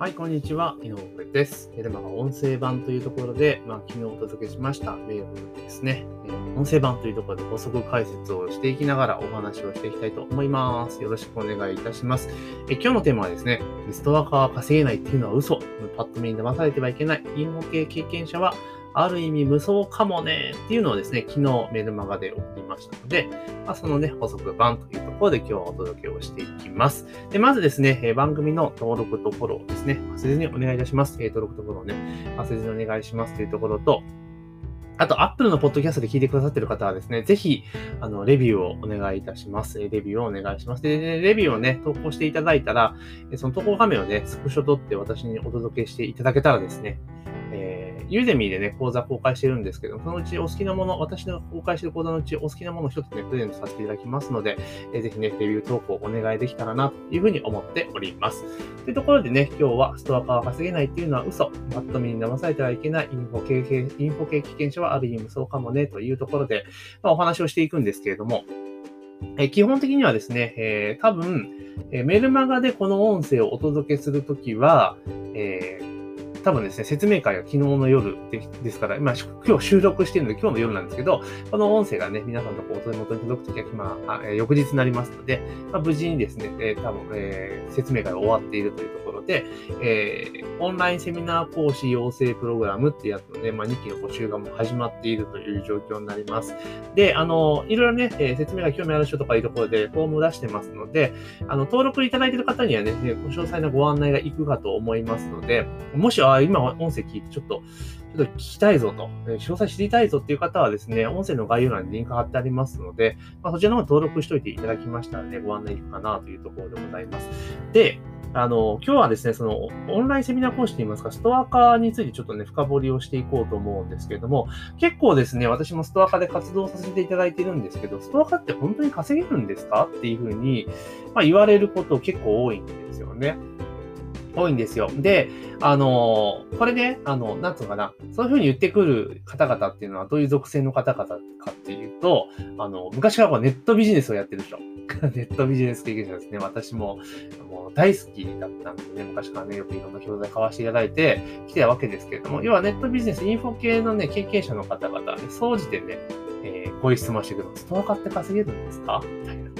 はい、こんにちは。井上です。テルマが音声版というところで、まあ、昨日お届けしましたメールですね。音声版というところで補足解説をしていきながらお話をしていきたいと思います。よろしくお願いいたします。え今日のテーマはですね、ストアカーは稼げないっていうのは嘘。パッと見に騙されてはいけない。インモ系経験者はある意味無双かもねっていうのをですね、昨日メルマガで送りましたので、まあ、そのね、補足版というところで今日はお届けをしていきます。で、まずですね、え番組の登録とフォローですね、忘れずにお願いいたします。え登録とフォローね、忘れずにお願いしますというところと、あと、Apple のポッドキャストで聞いてくださっている方はですね、ぜひ、あの、レビューをお願いいたします。レビューをお願いします。で、レビューをね、投稿していただいたら、その投稿画面をね、スクショ撮って私にお届けしていただけたらですね、ユーデミーでね、講座公開してるんですけど、そのうちお好きなもの、私の公開してる講座のうちお好きなものを一つね、プレゼントさせていただきますので、えー、ぜひね、レビュー投稿お願いできたらな、というふうに思っております。というところでね、今日はストアカー稼げないっていうのは嘘。パッと見に騙されてはいけないインフォ系、インフォ系危険者はある意味そうかもね、というところで、まあ、お話をしていくんですけれども、え基本的にはですね、えー、多分、えメルマガでこの音声をお届けするときは、えー多分ですね、説明会が昨日の夜ですから、まあ、今日収録してるので今日の夜なんですけど、この音声がね、皆さんのお手元に届くときは、まあ、翌日になりますので、まあ、無事にですね、え、多分、えー、説明会が終わっているというところで、えー、オンラインセミナー講師養成プログラムってやつのね、まあ、2期の募集がもう始まっているという状況になります。で、あの、いろいろね、え説明が興味ある人とかいうところでフォームを出してますので、あの、登録いただいている方にはね、ご詳細なご案内がいくかと思いますので、もし、あ、今音声聞いてちょっと、ちょっと聞きたいぞと、詳細知りたいぞっていう方はですね、音声の概要欄にリンク貼ってありますので、まあ、そちらの方登録しておいていただきましたらね、ご案内いくかなというところでございます。で、あの、今日はですね、その、オンラインセミナー講師といいますか、ストアカーについてちょっとね、深掘りをしていこうと思うんですけれども、結構ですね、私もストア化で活動させていただいてるんですけど、ストア化って本当に稼げるんですかっていうふうに、まあ、言われること結構多いんですよね。多いんですよ。で、あの、これね、あの、なんつうのかな、そういうふうに言ってくる方々っていうのはどういう属性の方々かっていうと、あの、昔からネットビジネスをやってる人。ネットビジネス経験者ですね。私も、もう大好きだったんでね、昔からね、よくいろんな教材買わせていただいてきてたわけですけれども、要はネットビジネス、インフォ系のね、経験者の方々ね、総じてね、えー、こういう質問してくる。ストア買って稼げるんですか？みたいな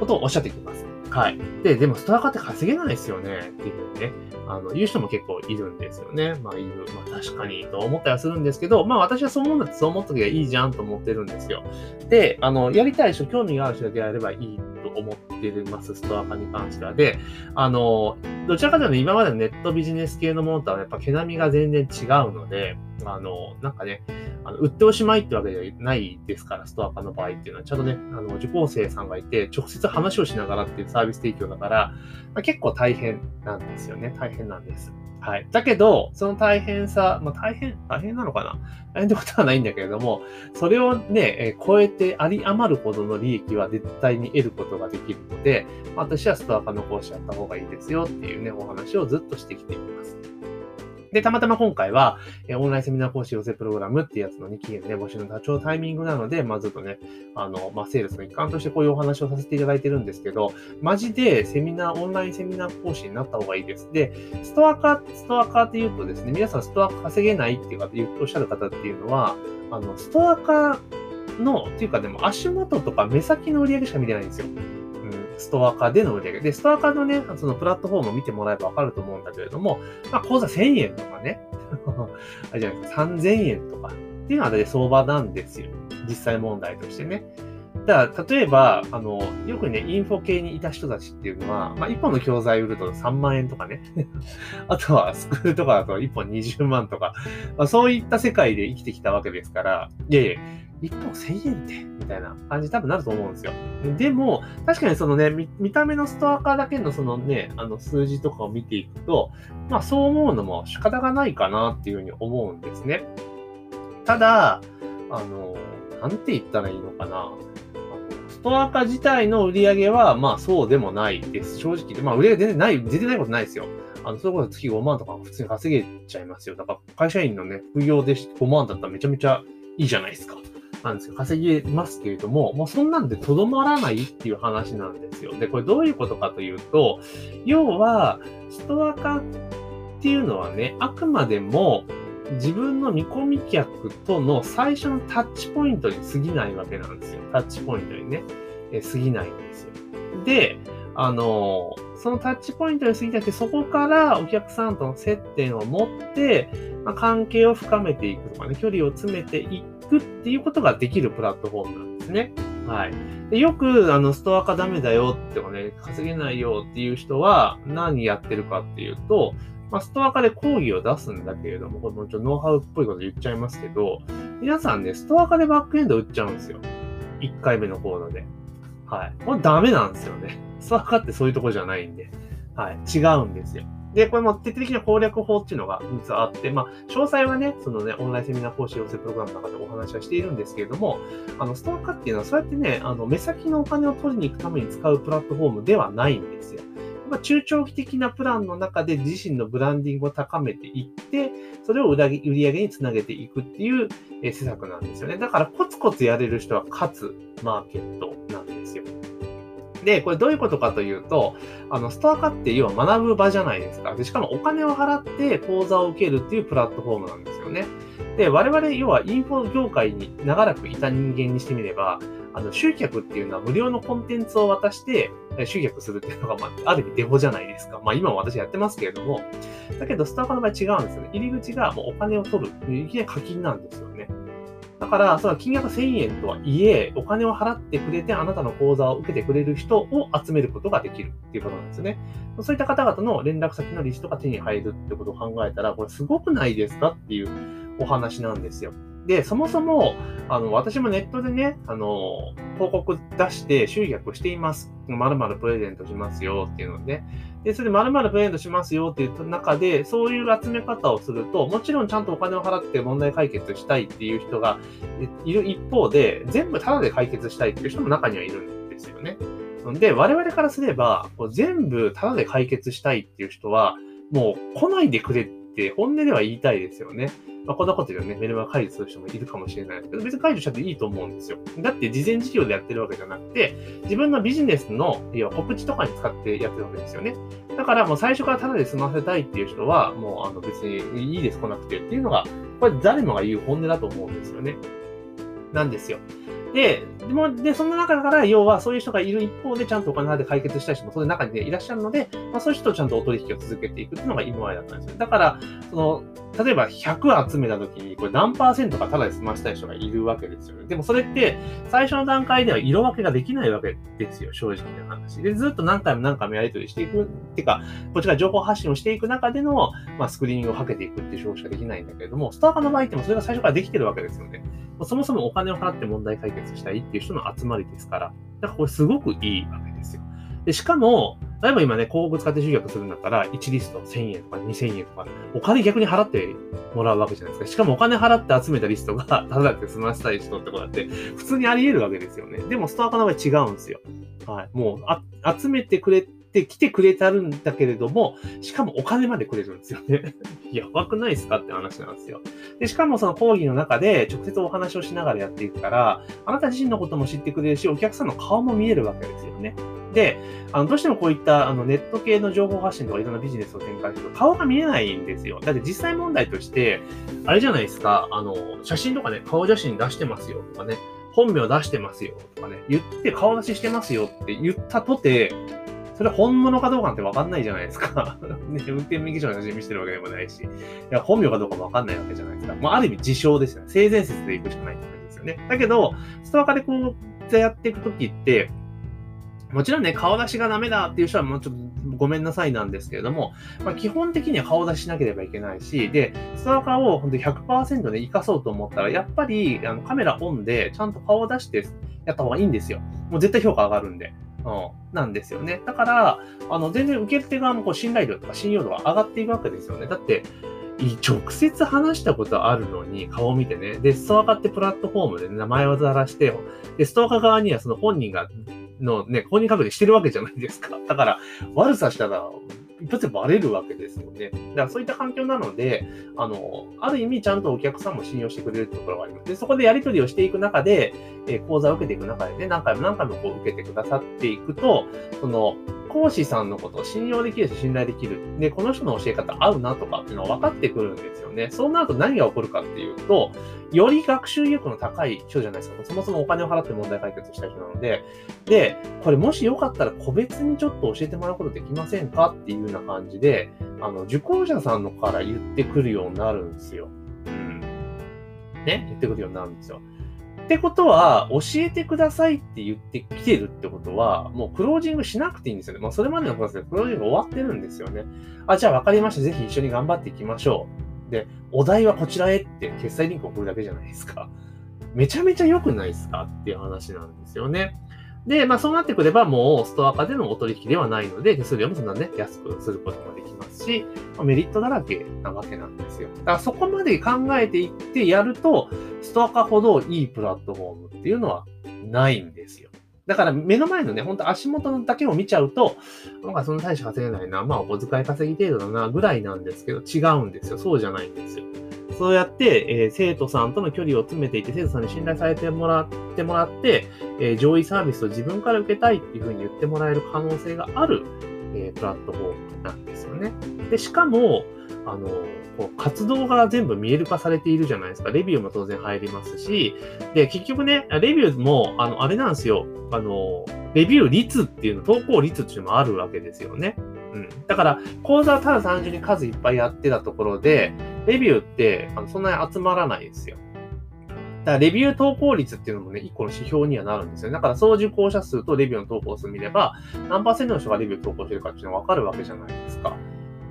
ことをおっしゃってきます。はい。で、でもストアカって稼げないですよね。っていうふうにね、あの、言う人も結構いるんですよね。まあ、いる。まあ、確かにと思ったりはするんですけど、まあ、私はそう思うんだってそう思った時はいいじゃんと思ってるんですよ。で、あの、やりたい人、興味がある人だけやればいいと思ってます、ストア化に関しては。で、あの、どちらかというと今までのネットビジネス系のものとはやっぱ毛並みが全然違うので、あの、なんかね、あの売っておしまいってわけではないですから、ストア化の場合っていうのは、ちゃんとね、あの、受講生さんがいて、直接話をしながらっていうサービス提供だから、まあ、結構大変なんですよね。大変なんです。はい。だけど、その大変さ、まあ大変、大変なのかな？大変ってことはないんだけれども、それをね、えー、超えてあり余るほどの利益は絶対に得ることができるので、私はストア化の講師やった方がいいですよっていうね、お話をずっとしてきています。で、たまたま今回は、えオンラインセミナー講師養成プログラムっていうやつの2期限で募集の多長タイミングなので、まあ、ずっとね、あの、まあ、セールスの一環としてこういうお話をさせていただいてるんですけど、マジでセミナー、オンラインセミナー講師になった方がいいです。で、ストアカ、ストアカって言うとですね、皆さんストアカ稼げないっていう方、おっしゃる方っていうのは、あの、ストアカの、っていうかでも足元とか目先の売り上げしか見てないんですよ。ストアカでの売り上げ。で、ストアカのね、そのプラットフォームを見てもらえばわかると思うんだけれども、まあ、講座1000円とかね、あれじゃあ3000円とかっていうのは大体相場なんですよ。実際問題としてね。だ、例えば、あの、よくね、インフォ系にいた人たちっていうのは、まあ、1本の教材売ると3万円とかね。あとは、スクールとかだと1本20万とか、まあ、そういった世界で生きてきたわけですから、いやいや、1本1000円って、みたいな感じ多分なると思うんですよ。でも、確かにそのね、見見た目のストアカーだけのそのね、あの数字とかを見ていくと、まあそう思うのも仕方がないかなっていうふうに思うんですね。ただ、あの、なんて言ったらいいのかな。ストア化自体の売り上げは、まあそうでもないです。正直。まあ売り上げ全然ない、全然ないことないですよ。あの、それこそ月5万とか普通に稼げちゃいますよ。だから会社員のね、副業で5万だったらめちゃめちゃいいじゃないですか。なんですよ。稼げますけれども、もうそんなんでとどまらないっていう話なんですよ。で、これどういうことかというと、要は、ストア化っていうのはね、あくまでも自分の見込み客との最初のタッチポイントに過ぎないわけなんですよ。タッチポイントにね、え過ぎないんですよ。で、あの、そのタッチポイントに過ぎなくて、そこからお客さんとの接点を持って、ま、関係を深めていくとかね、距離を詰めていくっていうことができるプラットフォームなんですね。はい。でよく、あの、ストア化ダメだよってかね、稼げないよっていう人は何やってるかっていうと、まあ、ストア化で講義を出すんだけれども、これもちょっとノウハウっぽいこと言っちゃいますけど、皆さんね、ストア化でバックエンド打っちゃうんですよ。1回目のコードで。はい。これダメなんですよね。ストア化ってそういうとこじゃないんで。はい。違うんですよ。で、これも徹底的な攻略法っていうのが実はあって、まあ、詳細はね、そのね、オンラインセミナー講師養成プログラムの中でお話はしているんですけれども、あの、ストア化っていうのはそうやってね、あの、目先のお金を取りに行くために使うプラットフォームではないんですよ。まあ、中長期的なプランの中で自身のブランディングを高めていって、それを売り上げにつなげていくっていう施策なんですよね。だからコツコツやれる人は勝つマーケットなんで。これどういうことかというと、あの、ストア化って要は学ぶ場じゃないですか。で、しかもお金を払って講座を受けるっていうプラットフォームなんですよね。で、我々、要はインフォ業界に長らくいた人間にしてみれば、あの、集客っていうのは無料のコンテンツを渡して、集客するっていうのが、まあ、ある意味デフォじゃないですか。まあ、今も私やってますけれども、だけど、スタートの場合違うんですよね。入り口がもうお金を取る。いきなり課金なんですよ。だから、その金額1000円とはいえ、お金を払ってくれて、あなたの講座を受けてくれる人を集めることができるっていうことなんですね。そういった方々の連絡先のリストが手に入るってことを考えたら、これすごくないですかっていうお話なんですよ。で、そもそも、あの、私もネットでね、あの、広告出して集客しています。〇〇プレゼントしますよっていうので、ね、で、それで〇〇プレゼントしますよっていう中で、そういう集め方をすると、もちろんちゃんとお金を払って問題解決したいっていう人がいる一方で、全部タダで解決したいっていう人も中にはいるんですよね。で、我々からすれば、全部タダで解決したいっていう人は、もう来ないでくれって本音では言いたいですよね。まあ、こんなこと言うね、メルマガ解除する人もいるかもしれないですけど、別に解除しちゃっていいと思うんですよ。だって事前事業でやってるわけじゃなくて、自分のビジネスの、要は告知とかに使ってやってるわけですよね。だからもう最初からただで済ませたいっていう人は、もうあの別にいいです、来なくてっていうのが、これ誰もが言う本音だと思うんですよね。なんですよ。で、でも、で、その中から、要はそういう人がいる一方で、ちゃんとお金払って解決したい人もその中に、ね、いらっしゃるので、まあ、そういう人とちゃんとお取引を続けていくっていうのが今までだったんですよ。だから、その、例えば100集めた時に、これ何パーセントかただで済ましたい人がいるわけですよね。でもそれって、最初の段階では色分けができないわけですよ、正直な話。で、ずっと何回も何回もやり取りしていく、っていうか、こっちが情報発信をしていく中での、まあ、スクリーニングをかけていくっていう手法しかできないんだけれども、スターカの場合ってもそれが最初からできてるわけですよね。そもそもお金を払って問題解決したいっていう人の集まりですから、だからこれすごくいいわけですよ。で、しかも、例えば今ね、広告使って集客するんだったら、1リスト1000円とか2000円とか、お金逆に払ってもらうわけじゃないですか。しかもお金払って集めたリストが、ただって済ませたい人ってことだって、普通にあり得るわけですよね。でも、ストアカの場合違うんですよ。はい。もう、あ、集めてくれって来てくれたるんだけれども、しかもお金までくれるんですよね。やばくないですかって話なんですよ。で、しかもその講義の中で直接お話をしながらやっていくから、あなた自身のことも知ってくれるし、お客さんの顔も見えるわけですよね。で、あのどうしてもこういったあのネット系の情報発信とかいろんなビジネスを展開すると顔が見えないんですよ。だって実際問題として、あれじゃないですか、あの、写真とかね、顔写真出してますよとかね、本名出してますよとかね、言って顔出ししてますよって言ったとて、それ本物かどうかなんてわかんないじゃないですか。ね、運転免許証の写真見せてるわけでもないし、いや、本名かどうかもわかんないわけじゃないですか。まあ、ある意味自称ですよね。性善説で行くしかないって感じですよね。だけど、ストアカでこう、やっていくときって、もちろんね、顔出しがダメだっていう人はもうちょっとごめんなさいなんですけれども、まあ、基本的には顔出ししなければいけないし、で、ストアカを本当100%で活かそうと思ったら、やっぱりあのカメラオンでちゃんと顔を出してやった方がいいんですよ。もう絶対評価上がるんで。うん、なんですよね。だから、あの、全然受け手側もこう信頼度とか信用度が上がっていくわけですよね。だって、直接話したことあるのに、顔を見てね。で、ストアカってプラットフォームで、名前をざらして、で、ストアカ側にはその本人が、のね、本人確認してるわけじゃないですか。だから、悪さしたら、一発でバレるわけですよね。だからそういった環境なので、あの、ある意味ちゃんとお客さんも信用してくれるところがあります。で、そこでやり取りをしていく中で、えー、講座を受けていく中でね、何回も何回もこう受けてくださっていくと、その、講師さんのことを信用できるし信頼できる。で、この人の教え方合うなとかっていうのは分かってくるんですよね。そうなると何が起こるかっていうと、より学習意欲の高い人じゃないですか。そもそもお金を払って問題解決した人なので、で、これもしよかったら個別にちょっと教えてもらうことできませんかっていうような感じで、あの、受講者さんのから言ってくるようになるんですよ。うん。ね言ってくるようになるんですよ。ってことは、教えてくださいって言ってきてるってことは、もうクロージングしなくていいんですよね。まあそれまでのプロセスでクロージング終わってるんですよね。あ、じゃあ分かりました。ぜひ一緒に頑張っていきましょう。で、お題はこちらへって決済リンクを送るだけじゃないですか。めちゃめちゃ良くないですかっていう話なんですよね。で、まあそうなってくればもうストア化でのお取引ではないので、手数料もそんなね、安くすることもできますし、まあメリットだらけなわけなんですよ。だからそこまで考えていってやると、ストア化ほどいいプラットフォームっていうのはないんですよ。だから目の前のね、ほんと足元だけを見ちゃうと、なんかそんな大して稼げないな、まあお小遣い稼ぎ程度だな、ぐらいなんですけど、違うんですよ。そうじゃないんですよ。そうやって、えー、生徒さんとの距離を詰めていて、生徒さんに信頼されてもらってもらって、えー、上位サービスを自分から受けたいっていうふうに言ってもらえる可能性がある、えー、プラットフォームなんですよね。で、しかも、あの、こう活動が全部見える化されているじゃないですか。レビューも当然入りますし、で、結局ね、レビューも、あの、あれなんですよ。あの、レビュー率っていうの、投稿率っていうのもあるわけですよね。うん。だから、講座はただ単純に数いっぱいやってたところで、レビューってあのそんなに集まらないですよ。だからレビュー投稿率っていうのもね、一個の指標にはなるんですよ。だから総受講者数とレビューの投稿数見れば、何パーセントの人がレビュー投稿してるかっていうのがわかるわけじゃないですか。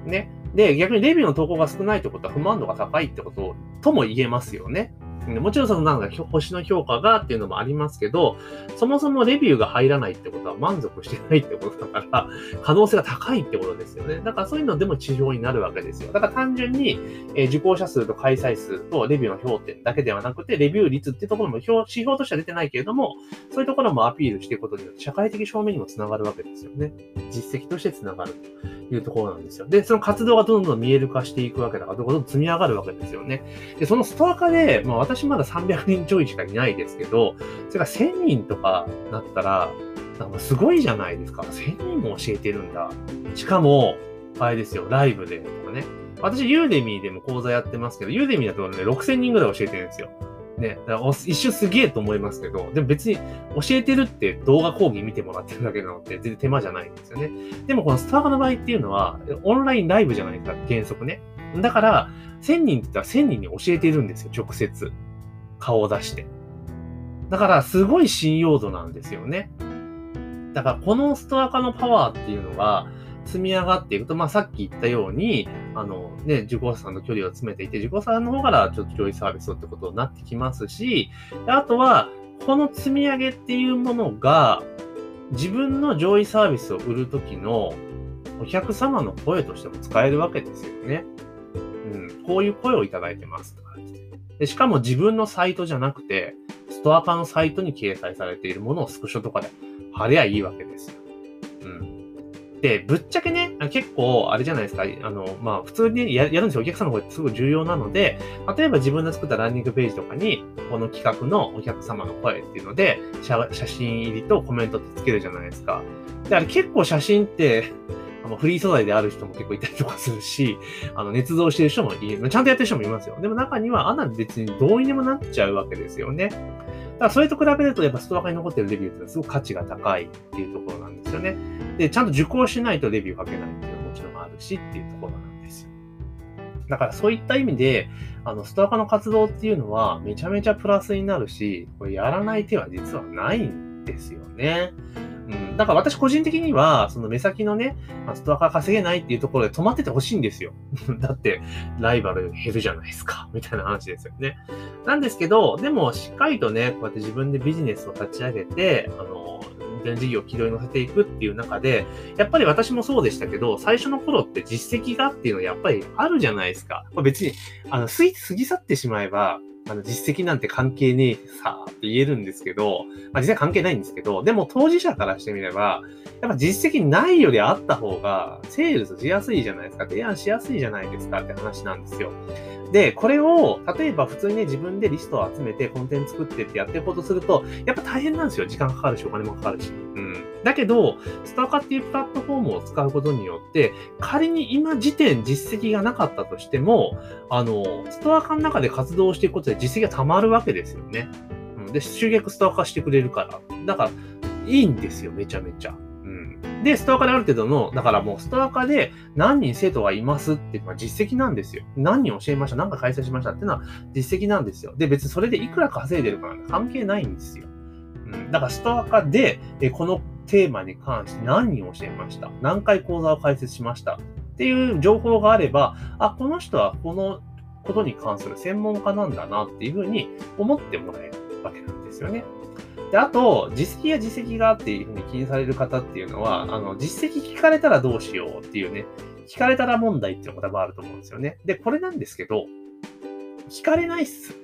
ね。で、逆にレビューの投稿が少ないってことは不満度が高いってこととも言えますよね。もちろんそのなんか星の評価がっていうのもありますけど、そもそもレビューが入らないってことは満足してないってことだから、可能性が高いってことですよね。だからそういうのでも地上になるわけですよ。だから単純に、え、受講者数と開催数とレビューの評点だけではなくて、レビュー率っていうところも指標としては出てないけれども、そういうところもアピールしていくことによって社会的証明にもつながるわけですよね。実績としてつながるというところなんですよ。で、その活動がどんどん見える化していくわけだから、どんどん積み上がるわけですよね。で、そのストア化で、まあ私まだ300人ちょいしかいないですけど、それが1000人とかなったら、なんかすごいじゃないですか。1000人も教えてるんだ。しかも、あれですよ、ライブでとかね。私、ユーデミーでも講座やってますけど、ユーデミーだとね、6000人ぐらい教えてるんですよ。ね、だから一瞬すげえと思いますけど、でも別に教えてるって動画講義見てもらってるだけなので、全然手間じゃないんですよね。でもこのスターバの場合っていうのは、オンラインライブじゃないですか、原則ね。だから、1000人って言ったら1000人に教えてるんですよ、直接。顔を出して。だから、すごい信用度なんですよね。だから、このストア化のパワーっていうのが、積み上がっていくと、まあ、さっき言ったように、あの、ね、受講者さんの距離を詰めていて、受講者さんの方からちょっと上位サービスをってことになってきますし、あとは、この積み上げっていうものが、自分の上位サービスを売るときのお客様の声としても使えるわけですよね。うん、こういう声をいただいてますとかで。しかも自分のサイトじゃなくて、ストア化のサイトに掲載されているものをスクショとかで貼りゃいいわけですよ。うん。で、ぶっちゃけね、結構、あれじゃないですか、あの、まあ、普通にやるんですよ。お客さんの声ってすごい重要なので、例えば自分で作ったランニングページとかに、この企画のお客様の声っていうので、写真入りとコメントってつけるじゃないですか。で、あれ結構写真って、あのフリー素材である人も結構いたりとかするし、あの、捏造してる人もいる。ちゃんとやってる人もいますよ。でも中には、あんな別にどうにでもなっちゃうわけですよね。だからそれと比べると、やっぱストア化に残ってるレビューってのはすごく価値が高いっていうところなんですよね。で、ちゃんと受講しないとレビュー書けないっていうのももちろんあるしっていうところなんですよ。だからそういった意味で、あの、ストア化の活動っていうのはめちゃめちゃプラスになるし、これやらない手は実はないんですよね。うん。だから私個人的には、その目先のね、ストアカー稼げないっていうところで止まっててほしいんですよ。だって、ライバル減るじゃないですか。みたいな話ですよね。なんですけど、でも、しっかりとね、こうやって自分でビジネスを立ち上げて、あの、全事業を軌道に乗せていくっていう中で、やっぱり私もそうでしたけど、最初の頃って実績がっていうのはやっぱりあるじゃないですか。別に、あの、過ぎ去ってしまえば、あの、実績なんて関係ねえさって言えるんですけど、まあ実際関係ないんですけど、でも当事者からしてみれば、やっぱ実績ないよりあった方が、セールスしやすいじゃないですか、提案しやすいじゃないですかって話なんですよ。で、これを、例えば普通にね、自分でリストを集めてコンテンツ作ってってやっていこうとすると、やっぱ大変なんですよ。時間かかるし、お金もかかるし。うん。だけど、ストアカっていうプラットフォームを使うことによって、仮に今時点実績がなかったとしても、あの、ストアカの中で活動していくことで実績が溜まるわけですよね。うん、で、集客ストアカしてくれるから。だから、いいんですよ、めちゃめちゃ。で、ストアカである程度の、だからもうストアカで何人生徒がいますっていうのは実績なんですよ。何人教えました、何か開催しましたっていうのは実績なんですよ。で、別にそれでいくら稼いでるかなんて関係ないんですよ。うん。だからストアカで、えこのテーマに関して何人教えました？何回講座を開設しました？っていう情報があれば、あ、この人はこのことに関する専門家なんだなっていうふうに思ってもらえるわけなんですよね。で、あと、実績や実績がっていうふうに気にされる方っていうのは、あの、実績聞かれたらどうしようっていうね、聞かれたら問題っていうのが多分あると思うんですよね。で、これなんですけど、聞かれないっす。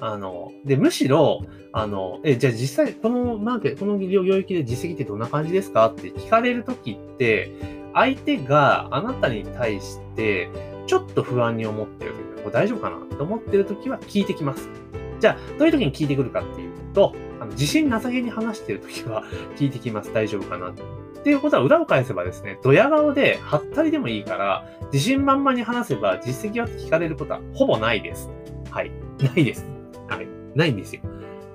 あの、で、むしろ、あの、え、じゃあ実際、このマーケット、この領域で実績ってどんな感じですか？って聞かれるときって、相手があなたに対して、ちょっと不安に思ってるとき、これ大丈夫かなと思ってるときは聞いてきます。じゃあ、どういうときに聞いてくるかっていうと、あの自信なさげに話してるときは 聞いてきます。大丈夫かなっていうことは裏を返せばですね、ドヤ顔で、はったりでもいいから、自信満々に話せば実績は聞かれることはほぼないです。はい。ないです。はい。ないんですよ。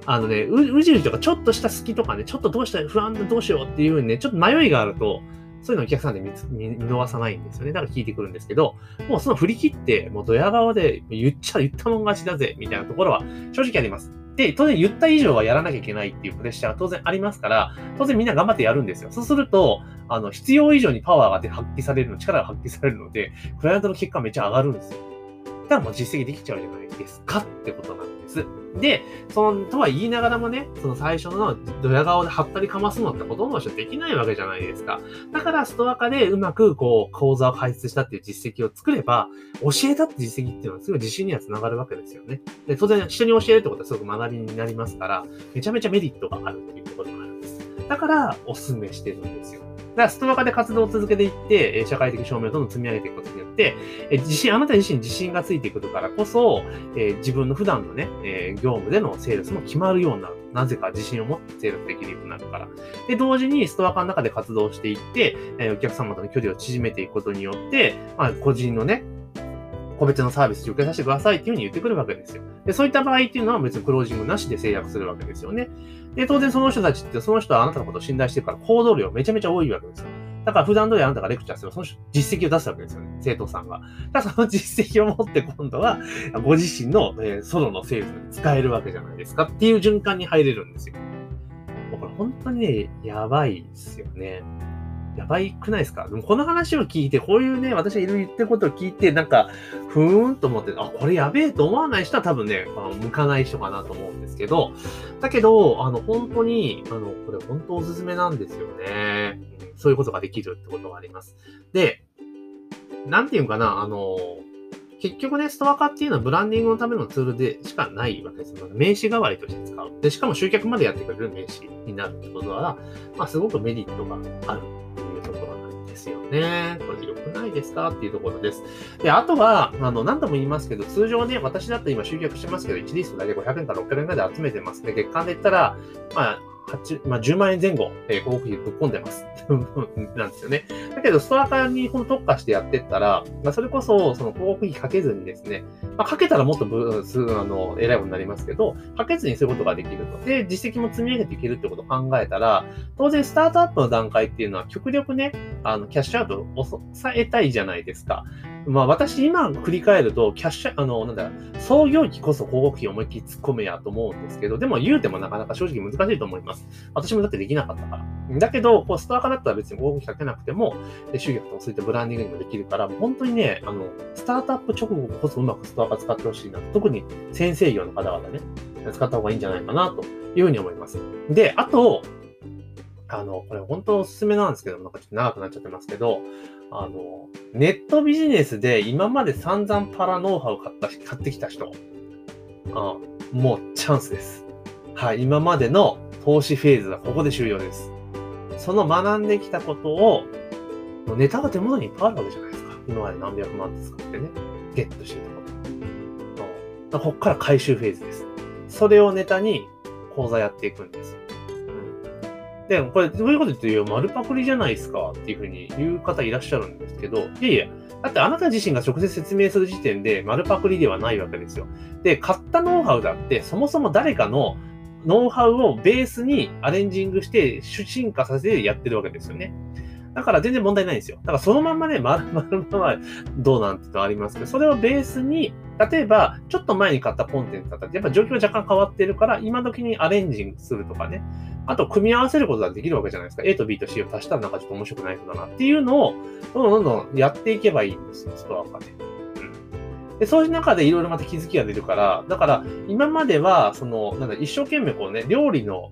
あのね、う、うじうじとかちょっとした隙とかね、ちょっとどうしたら不安でどうしようっていうね、ちょっと迷いがあると、そういうのお客さんで見見逃さないんですよね。だから聞いてくるんですけど、もうその振り切って、もうドヤ顔で言っちゃ、言ったもん勝ちだぜ、みたいなところは正直あります。で、当然言った以上はやらなきゃいけないっていうプレッシャーが当然ありますから、当然みんな頑張ってやるんですよ。そうすると、あの、必要以上にパワーが発揮されるの、力が発揮されるので、クライアントの結果めっちゃ上がるんですよ。だからもう実績できちゃうじゃないですかってことなんです。で、その、とは言いながらもね、その最初のドヤ顔ではったりかますのってほとんどの人できないわけじゃないですか。だからストア化でうまくこう、講座を開設したっていう実績を作れば、教えたって実績っていうのはすごい自信にはつながるわけですよね。で、当然人に教えるってことはすごく学びになりますから、めちゃめちゃメリットがあるっていうころがあるんです。だから、お勧めしてるんですよ。だからストア化で活動を続けていって、社会的証明をどんどん積み上げていくことによって、自信、あなた自身に自信がついてくるからこそ、自分の普段のね、業務でのセールスも決まるようになる。なぜか自信を持ってセールスできるようになるから。で、同時にストア化の中で活動していって、お客様との距離を縮めていくことによって、まあ、個人のね、個別のサービス受けさせてくださいっていうふうに言ってくるわけですよ。で、そういった場合っていうのは別にクロージングなしで制約するわけですよね。で、当然その人たちって、その人はあなたのことを信頼してるから行動量めちゃめちゃ多いわけですよ。だから普段通りあなたがレクチャーすれば、その実績を出すわけですよね。生徒さんが。だからその実績を持って今度は、ご自身の、えー、ソロのセールスに使えるわけじゃないですかっていう循環に入れるんですよ。もうこれ本当にね、やばいですよね。やばいくないですか？でもこの話を聞いて、こういうね、私がいろいろ言ってることを聞いて、なんか、ふーんと思って、あ、これやべえと思わない人は多分ね、あの向かない人かなと思うんですけど、だけど、あの、本当に、あの、これ本当おすすめなんですよね。そういうことができるってことがあります。で、なんていうかな、あの、結局ね、ストア化っていうのはブランディングのためのツールでしかないわけですよ。名刺代わりとして使う。で、しかも集客までやってくれる名刺になるってことは、まあ、すごくメリットがあるね。これ良くないですか？っていうところです。で、あとは、あの、何度も言いますけど、通常ね、私だって今集客してますけど、1リストだけ500円から600円ぐらいで集めてます。で、月間で言ったら、まあ、8まあ、10万円前後、えー、広告費ぶっ込んでます。なんですよね。だけど、ストア化にこの特化してやってったら、まあ、それこそ、その広告費かけずにですね、まあ、かけたらもっとぶ、すあの、偉いことになりますけど、かけずにすることができると。で、実績も積み上げていけるってことを考えたら、当然、スタートアップの段階っていうのは、極力ね、あの、キャッシュアウトを抑えたいじゃないですか。まあ私今振り返ると、キャッシュ、あの、なんだ、創業期こそ広告費思いっきり突っ込めやと思うんですけど、でも言うてもなかなか正直難しいと思います。私もだってできなかったから。だけど、こうストア化だったら別に広告費かけなくても、集客とかそういったブランディングにもできるから、本当にね、あの、スタートアップ直後こそうまくストア化使ってほしいな。特に先生業の方々ね、使った方がいいんじゃないかなというふうに思います。で、あと、あの、これ本当おすすめなんですけど、なんかちょっと長くなっちゃってますけど、あの、ネットビジネスで今まで散々パラノウハウ買った、買ってきた人、あもうチャンスです。はい、今までの投資フェーズはここで終了です。その学んできたことを、ネタが手元にいっぱいあるわけじゃないですか。今まで何百万って使ってね、ゲットしてるところ。ここから回収フェーズです。それをネタに講座やっていくんです。で、これ、どういうこと言ってるよ、丸パクリじゃないですかっていうふうに言う方いらっしゃるんですけど、いやいや、だってあなた自身が直接説明する時点で丸パクリではないわけですよ。で、買ったノウハウだって、そもそも誰かのノウハウをベースにアレンジングして進化させてやってるわけですよね。だから全然問題ないんですよ。だからそのまんまね、丸々ま まどうなんてのありますけど、それをベースに、例えば、ちょっと前に買ったコンテンツだったら、やっぱ状況が若干変わってるから、今時にアレンジするとかね。あと、組み合わせることができるわけじゃないですか。A と B と C を足したらなんかちょっと面白くない人だなっていうのを、どんどんどんどんやっていけばいいんですよ、ストア化で。うん。で、そういう中でいろいろまた気づきが出るから、だから、今までは、その、なんだ、一生懸命こうね、料理の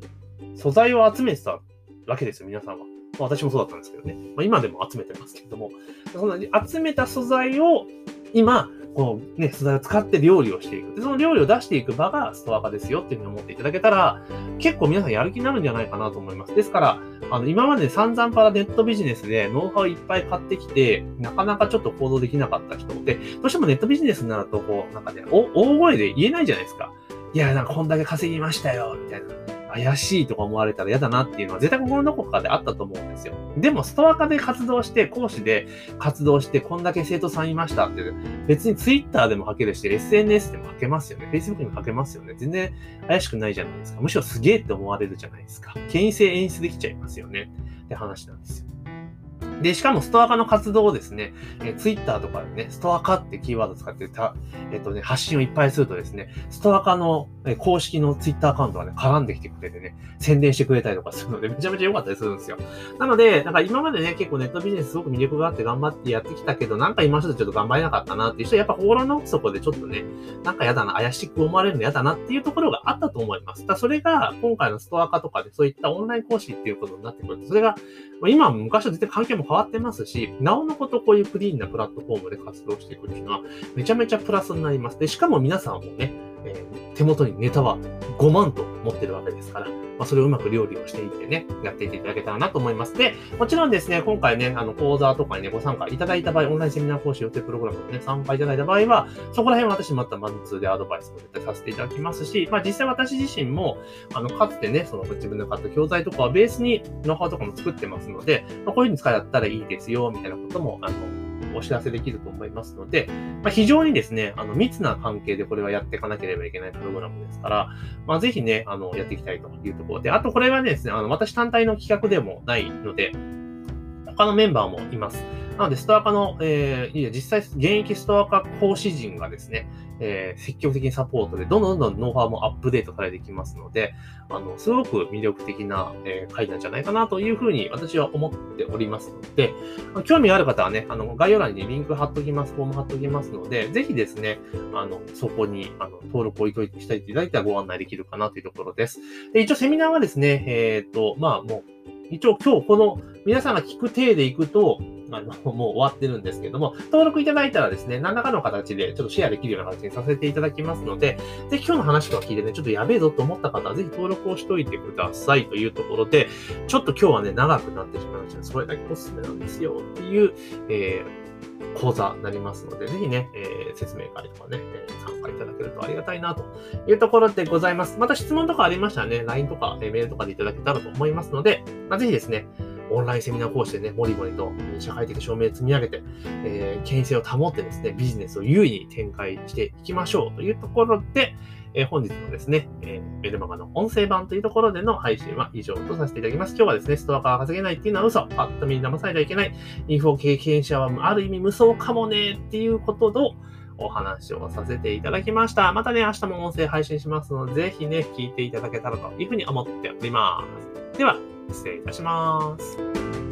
素材を集めてたわけですよ、皆さんは。私もそうだったんですけどね。まあ、今でも集めてますけれども、その集めた素材を今、このね、素材を使って料理をしていく。で、その料理を出していく場がストア化ですよっていうふうに思っていただけたら、結構皆さんやる気になるんじゃないかなと思います。ですから、あの、今まで散々からネットビジネスでノウハウいっぱい買ってきて、なかなかちょっと行動できなかった人で、どうしてもネットビジネスになると、こう、なんかね、大声で言えないじゃないですか。いや、なんかこんだけ稼ぎましたよ、みたいな。怪しいとか思われたら嫌だなっていうのは絶対心のどこかであったと思うんですよ。でも、ストア化で活動して、講師で活動して、こんだけ生徒さんいましたって、別に Twitter でも書けるし、SNS でも書けますよね。Facebook にも書けますよね。全然怪しくないじゃないですか。むしろすげえって思われるじゃないですか。権威性演出できちゃいますよね。って話なんですよ。で、しかもストア化の活動をですね、えー、ツイッターとかでね、ストア化ってキーワード使ってた、えっ、ー、とね、発信をいっぱいするとですね、ストア化の、公式のツイッターアカウントがね、絡んできてくれてね、宣伝してくれたりとかするので、めちゃめちゃ良かったりするんですよ。なので、なんか今までね、結構ネットビジネスすごく魅力があって頑張ってやってきたけど、なんか今ちょっと頑張れなかったなっていう人は、やっぱ心の奥底でちょっとね、なんか嫌だな、怪しく思われるの嫌だなっていうところがあったと思います。だそれが、今回のストア化とかでそういったオンライン講師っていうことになってくる、それが、今、昔と全然環境も変わってますし、なおのことこういうクリーンなプラットフォームで活動していくっていうのは、めちゃめちゃプラスになります。で、しかも皆さんもね、えー、手元にネタは5万と持ってるわけですから、まあ、それをうまく料理をしていってね、やっていっていただけたらなと思います。で、もちろんですね、今回ね、あの、講座とかにね、ご参加いただいた場合、オンラインセミナー講師予定プログラムにね、参加いただいた場合は、そこら辺は私またマンツーでアドバイスも絶対させていただきますし、まあ実際私自身も、あの、かつてね、その自分で買った教材とかはベースにノウハウとかも作ってますので、まあ、こういうふうに使いだったらいいですよ、みたいなことも、あの、お知らせできると思いますので、まあ、非常にですね、あの、密な関係でこれはやっていかなければいけないプログラムですから、まあ、ぜひね、あの、やっていきたいというところで、あとこれはですね、あの、私単体の企画でもないので、他のメンバーもいます。なので、ストア化の、えー、いや、実際、現役ストア化講師陣がですね、えー、積極的にサポートで、どんどんどんノウハウもアップデートされてきますので、あの、すごく魅力的な、えー、回なんじゃないかなというふうに私は思っておりますので、興味ある方はね、あの、概要欄にリンク貼っときます、フォーム貼っときますので、ぜひですね、あの、そこに、あの、登録をしていただいたらご案内できるかなというところです。で、一応セミナーはですね、えっ、ー、と、まあ、もう、一応今日この皆さんが聞く体でいくと、あの、もう終わってるんですけども、登録いただいたらですね、何らかの形でちょっとシェアできるような形にさせていただきますので、ぜひ今日の話とか聞いてね、ちょっとやべえぞと思った方は、ぜひ登録をしといてくださいというところで、ちょっと今日はね、長くなってしまいました。それだけおすすめなんですよっていう、えー講座になりますので、ぜひね、えー、説明会とかね、えー、参加いただけるとありがたいなというところでございます。また質問とかありましたらね、LINE とか、えー、メールとかでいただけたらと思いますので、まあ、ぜひですね、オンラインセミナー講師でね、もりもりと社会的証明を積み上げて、えー、権威性を保ってですね、ビジネスを優位に展開していきましょうというところで、えー、本日のですね、えー、メルマガの音声版というところでの配信は以上とさせていただきます。今日はですね、ストアから稼げないっていうのは嘘。パッと見に騙されてはいけない。インフォ経験者はある意味無双かもねっていうことと、お話をさせていただきました。またね、明日も音声配信しますので、ぜひね、聞いていただけたらというふうに思っております。では、失礼いたします。